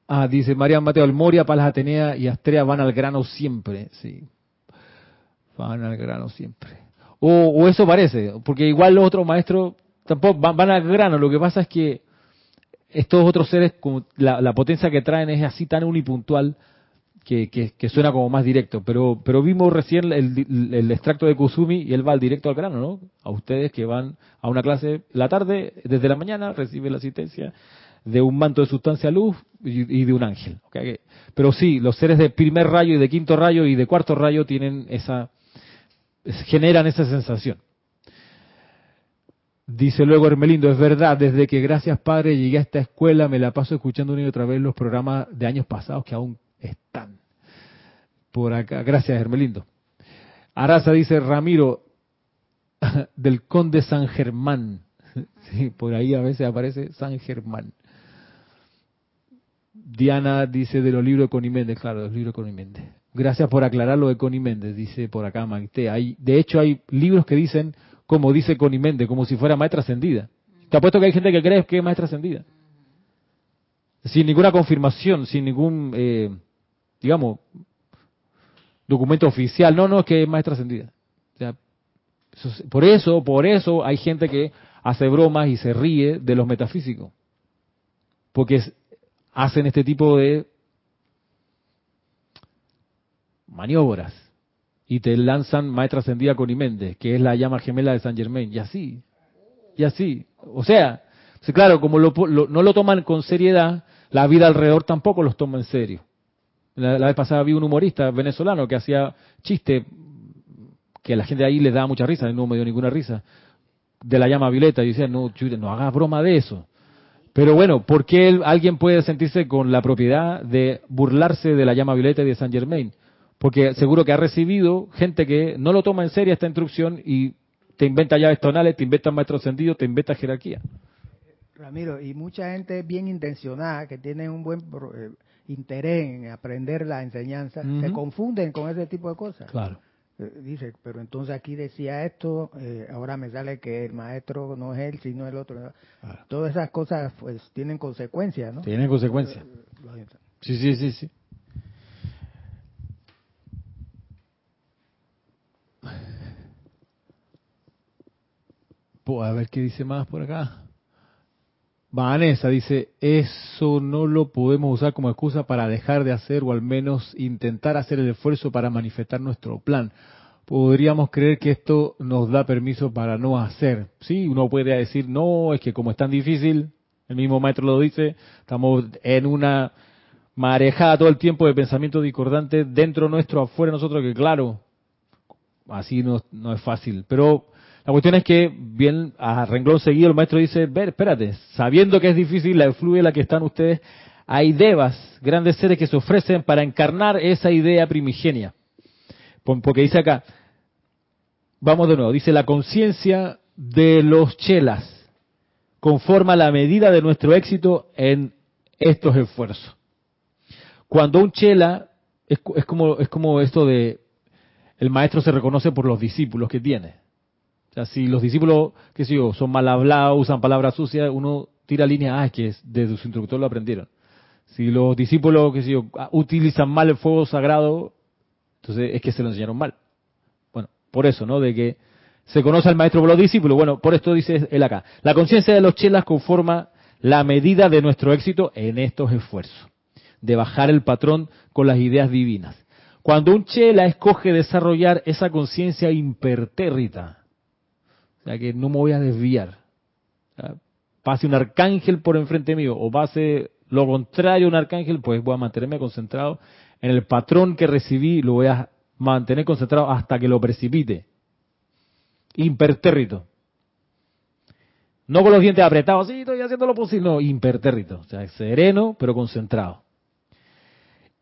Ah, dice María Mateo, Almoria, Palas Atenea y Astrea van al grano siempre, sí. Van al grano siempre. O, eso parece, porque igual los otros maestros tampoco van, al grano. Lo que pasa es que estos otros seres, la potencia que traen es así tan unipuntual que, que, suena como más directo, pero, pero vimos recién el, el, extracto de Kusumi y él va al directo al grano, ¿no? A ustedes que van a una clase la tarde, desde la mañana, reciben la asistencia de un manto de sustancia luz y, de un ángel. Pero sí, los seres de primer rayo y de quinto rayo y de cuarto rayo tienen esa, generan esa sensación. Dice luego Hermelindo, es verdad, desde que gracias Padre llegué a esta escuela me la paso escuchando una y otra vez los programas de años pasados que aún están por acá. Gracias, Hermelindo. Araza dice, Ramiro, del conde San Germán. Por ahí a veces aparece San Germán. Diana dice de los libros de Connie Méndez, claro, de los libros de Connie Méndez. Gracias por aclarar lo de Connie Méndez, dice por acá Maite. Hay, de hecho, hay libros que dicen, como dice Connie Méndez, como si fuera maestra ascendida. Te apuesto que hay gente que cree que es maestra ascendida. Sin ninguna confirmación, sin ningún eh, digamos, documento oficial. No, no, es que es maestra ascendida. por eso, por eso hay gente que hace bromas y se ríe de los metafísicos. Porque hacen este tipo de maniobras. Y te lanzan maestra ascendida con Iméndez, que es la llama gemela de San Germain. Y así, y así. O sea, claro, como no lo toman con seriedad, la vida alrededor tampoco los toma en serio. La, vez pasada vi un humorista venezolano que hacía chiste que a la gente ahí le daba mucha risa, no me dio ninguna risa, de la llama violeta. Y decía, no, no hagas broma de eso. Pero bueno, ¿por qué alguien puede sentirse con la propiedad de burlarse de la llama violeta y de Saint Germain? Porque seguro que ha recibido gente que no lo toma en serio esta instrucción y te inventa llaves tonales, te inventa maestro sentido, te inventa jerarquía. Ramiro, y mucha gente bien intencionada que tiene un buen eh, interés en aprender la enseñanza, se confunden con ese tipo de cosas. Claro. Eh, dice, pero entonces aquí decía esto, eh, ahora me sale que el maestro no es él, sino el otro. Todas esas cosas pues tienen consecuencias, ¿no? Tienen consecuencias. Sí, sí, sí, sí. Pues a ver qué dice más por acá. Vanessa dice, eso no lo podemos usar como excusa para dejar de hacer o al menos intentar hacer el esfuerzo para manifestar nuestro plan. Podríamos creer que esto nos da permiso para no hacer. Sí, uno puede decir, no, es que como es tan difícil, el mismo maestro lo dice, estamos en una marejada todo el tiempo de pensamiento discordante dentro nuestro, afuera nosotros, que claro, así no, no es fácil. Pero la cuestión es que, bien, a renglón seguido, el maestro dice, ver, espérate, sabiendo que es difícil la fluye en la que están ustedes, hay devas, grandes seres que se ofrecen para encarnar esa idea primigenia. Porque dice acá, vamos de nuevo, dice la conciencia de los chelas conforma la medida de nuestro éxito en estos esfuerzos. Cuando un chela, es, es, como, es como esto de, el maestro se reconoce por los discípulos que tiene. O sea, si los discípulos, qué sé yo, son mal hablados, usan palabras sucias, uno tira línea, ah, es que desde su instructor lo aprendieron. Si los discípulos, qué sé yo, utilizan mal el fuego sagrado, entonces es que se lo enseñaron mal. Bueno, por eso, ¿no? De que se conoce al maestro por los discípulos. Bueno, por esto dice él acá. La conciencia de los chelas conforma la medida de nuestro éxito en estos esfuerzos, de bajar el patrón con las ideas divinas. Cuando un chela escoge desarrollar esa conciencia impertérrita, o sea que no me voy a desviar. Pase un arcángel por enfrente mío o pase lo contrario un arcángel, pues voy a mantenerme concentrado en el patrón que recibí, lo voy a mantener concentrado hasta que lo precipite. Impertérrito. No con los dientes apretados, sí, estoy haciendo lo posible, no, impertérrito. O sea, sereno, pero concentrado.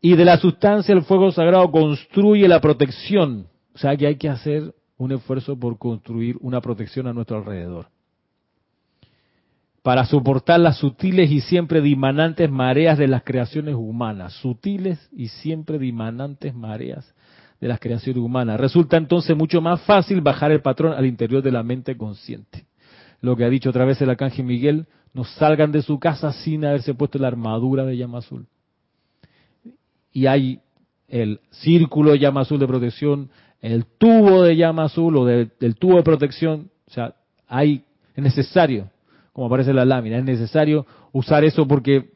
Y de la sustancia el fuego sagrado construye la protección. O sea que hay que hacer un esfuerzo por construir una protección a nuestro alrededor. Para soportar las sutiles y siempre dimanantes mareas de las creaciones humanas. Sutiles y siempre dimanantes mareas de las creaciones humanas. Resulta entonces mucho más fácil bajar el patrón al interior de la mente consciente. Lo que ha dicho otra vez el arcángel Miguel, no salgan de su casa sin haberse puesto la armadura de llama azul. Y hay el círculo de llama azul de protección, el tubo de llama azul o del tubo de protección, o sea, hay, es necesario, como aparece en la lámina, es necesario usar eso porque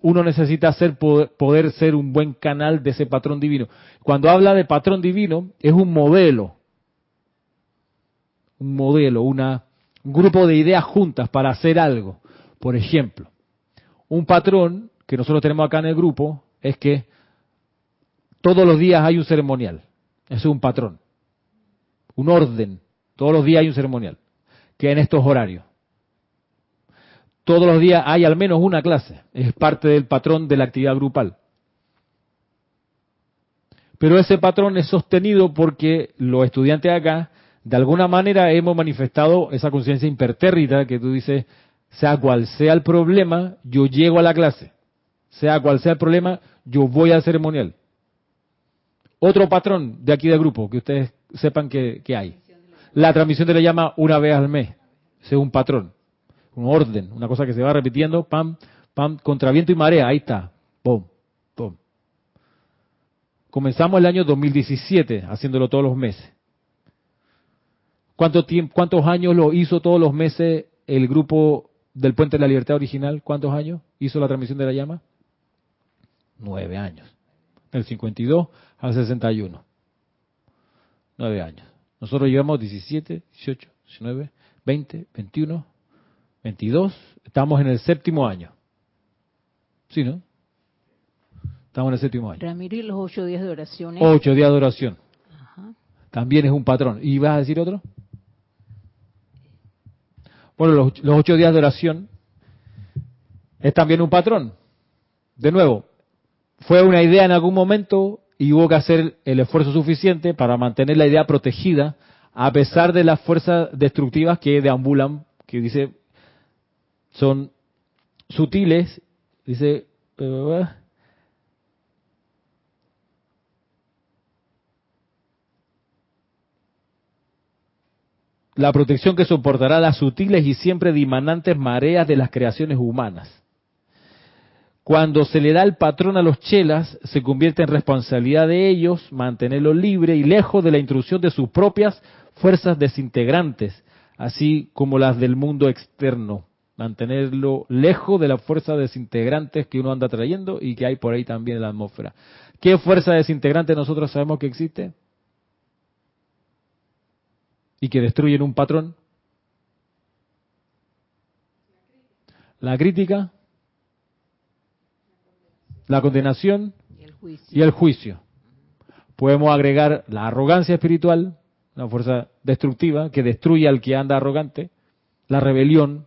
uno necesita hacer poder, ser un buen canal de ese patrón divino. Cuando habla de patrón divino, es un modelo, un modelo, una, un grupo de ideas juntas para hacer algo. Por ejemplo, un patrón que nosotros tenemos acá en el grupo es que todos los días hay un ceremonial. Es un patrón, un orden. Todos los días hay un ceremonial, que en estos horarios. Todos los días hay al menos una clase, es parte del patrón de la actividad grupal. Pero ese patrón es sostenido porque los estudiantes acá, de alguna manera, hemos manifestado esa conciencia impertérrita que tú dices, sea cual sea el problema, yo llego a la clase. Sea cual sea el problema, yo voy al ceremonial. Otro patrón de aquí del grupo, que ustedes sepan que, hay. La transmisión de la llama una vez al mes. Ese es un patrón, un orden, una cosa que se va repitiendo, pam, pam, contra viento y marea, ahí está, pum, pum. Comenzamos el año 2017 haciéndolo todos los meses. ¿Cuánto tiempo, ¿Cuántos años lo hizo todos los meses el grupo del Puente de la Libertad original? ¿Cuántos años hizo la transmisión de la llama? Nueve años. Del 52 al 61. Nueve años. Nosotros llevamos 17, 18, 19, 20, 21, 22. Estamos en el séptimo año. ¿Sí, no? Estamos en el séptimo año. Ramiro, y los ocho días de oración. Ocho días de oración. También es un patrón. ¿Y vas a decir otro? Bueno, los, los ocho días de oración es también un patrón. De nuevo, fue una idea en algún momento, y hubo que hacer el esfuerzo suficiente para mantener la idea protegida a pesar de las fuerzas destructivas que deambulan, que dice son sutiles, dice la protección que soportará las sutiles y siempre dimanantes mareas de las creaciones humanas. Cuando se le da el patrón a los chelas, se convierte en responsabilidad de ellos mantenerlo libre y lejos de la intrusión de sus propias fuerzas desintegrantes, así como las del mundo externo. Mantenerlo lejos de las fuerzas desintegrantes que uno anda trayendo y que hay por ahí también en la atmósfera. ¿Qué fuerza desintegrante nosotros sabemos que existe? Y que destruyen un patrón. La crítica, la condenación Y el juicio. y el juicio. Podemos agregar la arrogancia espiritual, una fuerza destructiva que destruye al que anda arrogante, la rebelión,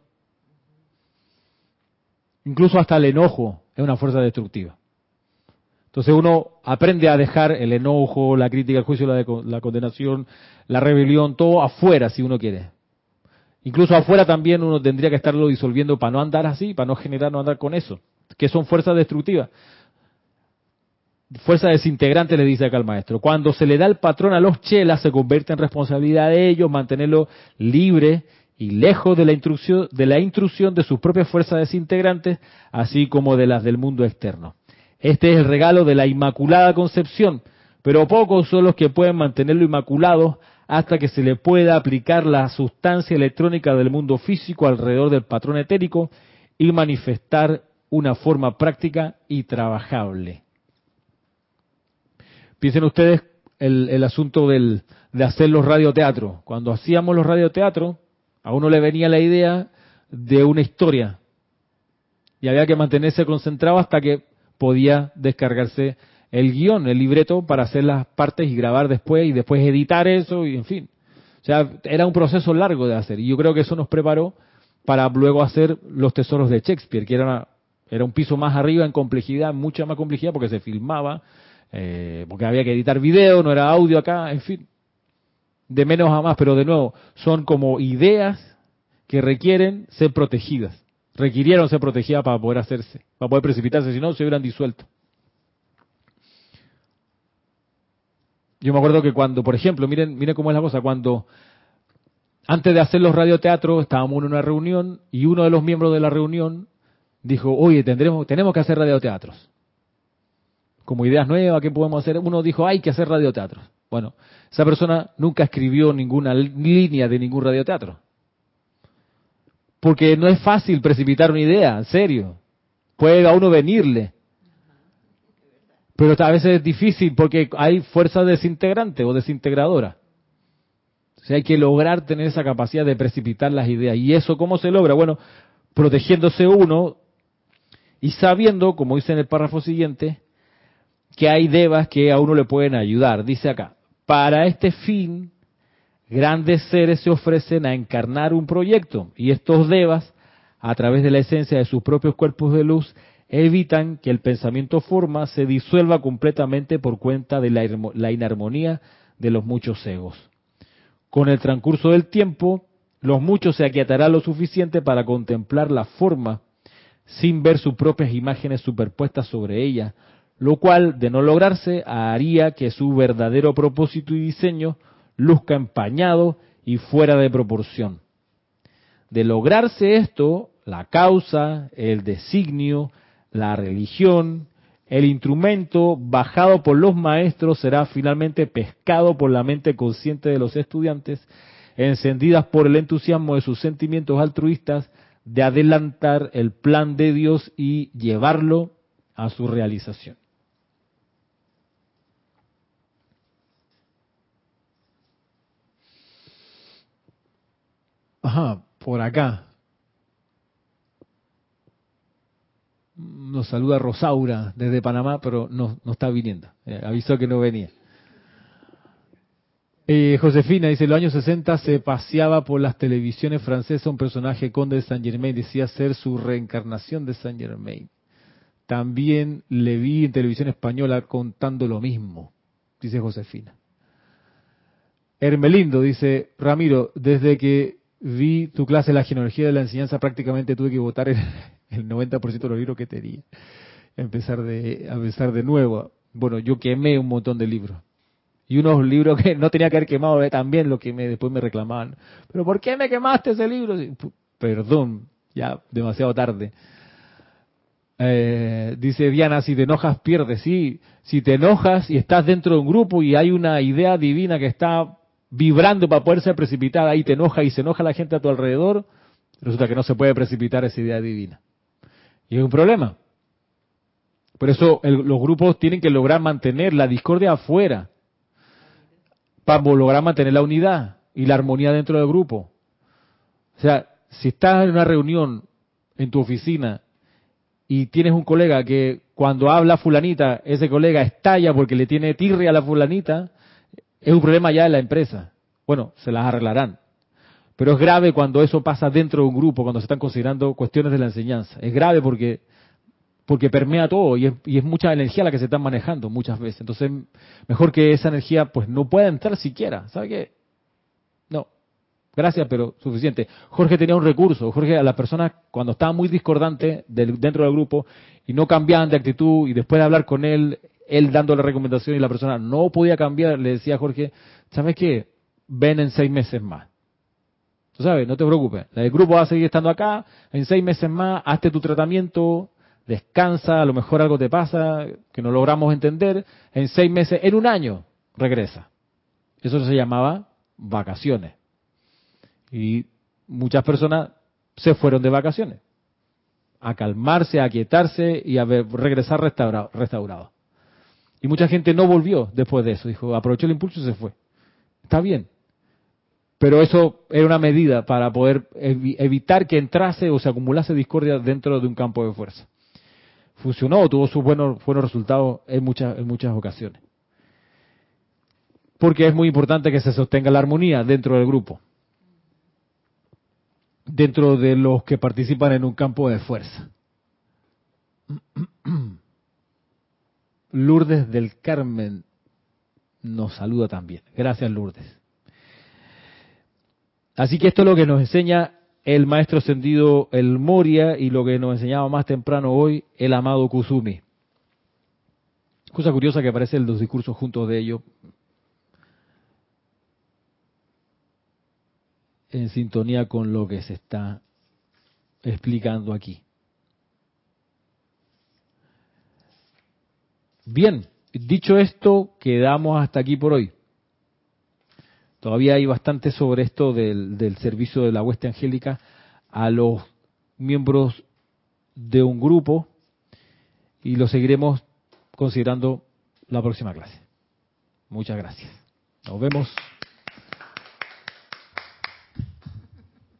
incluso hasta el enojo es una fuerza destructiva. Entonces uno aprende a dejar el enojo, la crítica, el juicio, la, de- la condenación, la rebelión, todo afuera si uno quiere. Incluso afuera también uno tendría que estarlo disolviendo para no andar así, para no generar, no andar con eso, que son fuerzas destructivas fuerza desintegrante, le dice acá el maestro. Cuando se le da el patrón a los chelas, se convierte en responsabilidad de ellos mantenerlo libre y lejos de la intrusión de, la intrusión de sus propias fuerzas desintegrantes, así como de las del mundo externo. Este es el regalo de la Inmaculada Concepción, pero pocos son los que pueden mantenerlo inmaculado hasta que se le pueda aplicar la sustancia electrónica del mundo físico alrededor del patrón etérico y manifestar una forma práctica y trabajable. Piensen ustedes el, el asunto del, de hacer los radioteatros. Cuando hacíamos los radioteatros, a uno le venía la idea de una historia y había que mantenerse concentrado hasta que podía descargarse el guion, el libreto para hacer las partes y grabar después y después editar eso y en fin. O sea, era un proceso largo de hacer y yo creo que eso nos preparó para luego hacer los tesoros de Shakespeare, que era, era un piso más arriba en complejidad, mucha más complejidad porque se filmaba, eh, porque había que editar video, no era audio acá, en fin. De menos a más, pero de nuevo, son como ideas que requieren ser protegidas. Requirieron ser protegidas para poder hacerse, para poder precipitarse, si no se hubieran disuelto. Yo me acuerdo que cuando, por ejemplo, miren, miren cómo es la cosa, cuando antes de hacer los radioteatros estábamos en una reunión y uno de los miembros de la reunión dijo, oye, tendremos, tenemos que hacer radioteatros. Como ideas nuevas, ¿qué podemos hacer? Uno dijo, hay que hacer radioteatros. Bueno, esa persona nunca escribió ninguna línea de ningún radioteatro. Porque no es fácil precipitar una idea, en serio. Puede a uno venirle. Pero a veces es difícil porque hay fuerza desintegrante o desintegradora. O sea, hay que lograr tener esa capacidad de precipitar las ideas. ¿Y eso cómo se logra? Bueno, protegiéndose uno y sabiendo, como dice en el párrafo siguiente, que hay devas que a uno le pueden ayudar. Dice acá, para este fin, grandes seres se ofrecen a encarnar un proyecto y estos devas, a través de la esencia de sus propios cuerpos de luz, evitan que el pensamiento forma se disuelva completamente por cuenta de la, inarmonía de los muchos egos. Con el transcurso del tiempo, los muchos se aquietarán lo suficiente para contemplar la forma sin ver sus propias imágenes superpuestas sobre ella, lo cual, de no lograrse, haría que su verdadero propósito y diseño luzca empañado y fuera de proporción. De lograrse esto, la causa, el designio, la religión, el instrumento bajado por los maestros será finalmente pescado por la mente consciente de los estudiantes, encendidas por el entusiasmo de sus sentimientos altruistas de adelantar el plan de Dios y llevarlo a su realización. Ajá, por acá. Nos saluda Rosaura desde Panamá, pero no, no está viniendo. Eh, avisó que no venía. Eh, Josefina dice, en los años 60 se paseaba por las televisiones francesas un personaje conde de Saint Germain, decía ser su reencarnación de Saint Germain. También le vi en televisión española contando lo mismo, dice Josefina. Hermelindo dice, Ramiro, desde que vi tu clase La genealogía de la enseñanza, prácticamente tuve que votar el, el 90% de los libros que tenía. Empezar de, empezar de nuevo. Bueno, yo quemé un montón de libros. Y unos libros que no tenía que haber quemado eh, también, lo que me, después me reclamaban. ¿Pero por qué me quemaste ese libro? Perdón, ya demasiado tarde. Eh, dice Diana, si te enojas pierdes. Sí, si te enojas y estás dentro de un grupo y hay una idea divina que está vibrando para poder ser precipitada, ahí te enoja y se enoja la gente a tu alrededor, resulta que no se puede precipitar esa idea divina. Y es un problema. Por eso los grupos tienen que lograr mantener la discordia afuera para lograr mantener la unidad y la armonía dentro del grupo. O sea, si estás en una reunión en tu oficina y tienes un colega que cuando habla fulanita, ese colega estalla porque le tiene tirria a la fulanita, es un problema ya de la empresa. Bueno, se las arreglarán. Pero es grave cuando eso pasa dentro de un grupo, cuando se están considerando cuestiones de la enseñanza. Es grave porque porque permea todo y es, y es, mucha energía la que se está manejando muchas veces. Entonces, mejor que esa energía pues no pueda entrar siquiera. ¿Sabe qué? No. Gracias, pero suficiente. Jorge tenía un recurso. Jorge, a las personas cuando estaba muy discordante dentro del grupo y no cambiaban de actitud y después de hablar con él, él dando la recomendación y la persona no podía cambiar, le decía a Jorge, ¿sabes qué? Ven en seis meses más. Tú sabes, no te preocupes. El grupo va a seguir estando acá. En seis meses más, hazte tu tratamiento, descansa, a lo mejor algo te pasa que no logramos entender, en seis meses, en un año, regresa. Eso se llamaba vacaciones. Y muchas personas se fueron de vacaciones, a calmarse, a quietarse y a regresar restaurado. Y mucha gente no volvió después de eso, dijo, aprovechó el impulso y se fue. Está bien. Pero eso era una medida para poder evitar que entrase o se acumulase discordia dentro de un campo de fuerza funcionó, tuvo sus buenos, buenos resultados en muchas, en muchas ocasiones. Porque es muy importante que se sostenga la armonía dentro del grupo, dentro de los que participan en un campo de fuerza. Lourdes del Carmen nos saluda también. Gracias, Lourdes. Así que esto es lo que nos enseña el maestro ascendido el Moria y lo que nos enseñaba más temprano hoy el amado Kusumi. Cosa curiosa que aparecen los discursos juntos de ellos en sintonía con lo que se está explicando aquí. Bien, dicho esto, quedamos hasta aquí por hoy. Todavía hay bastante sobre esto del, servicio de la hueste angélica a los miembros de un grupo y lo seguiremos considerando la próxima clase. Muchas gracias. Nos vemos.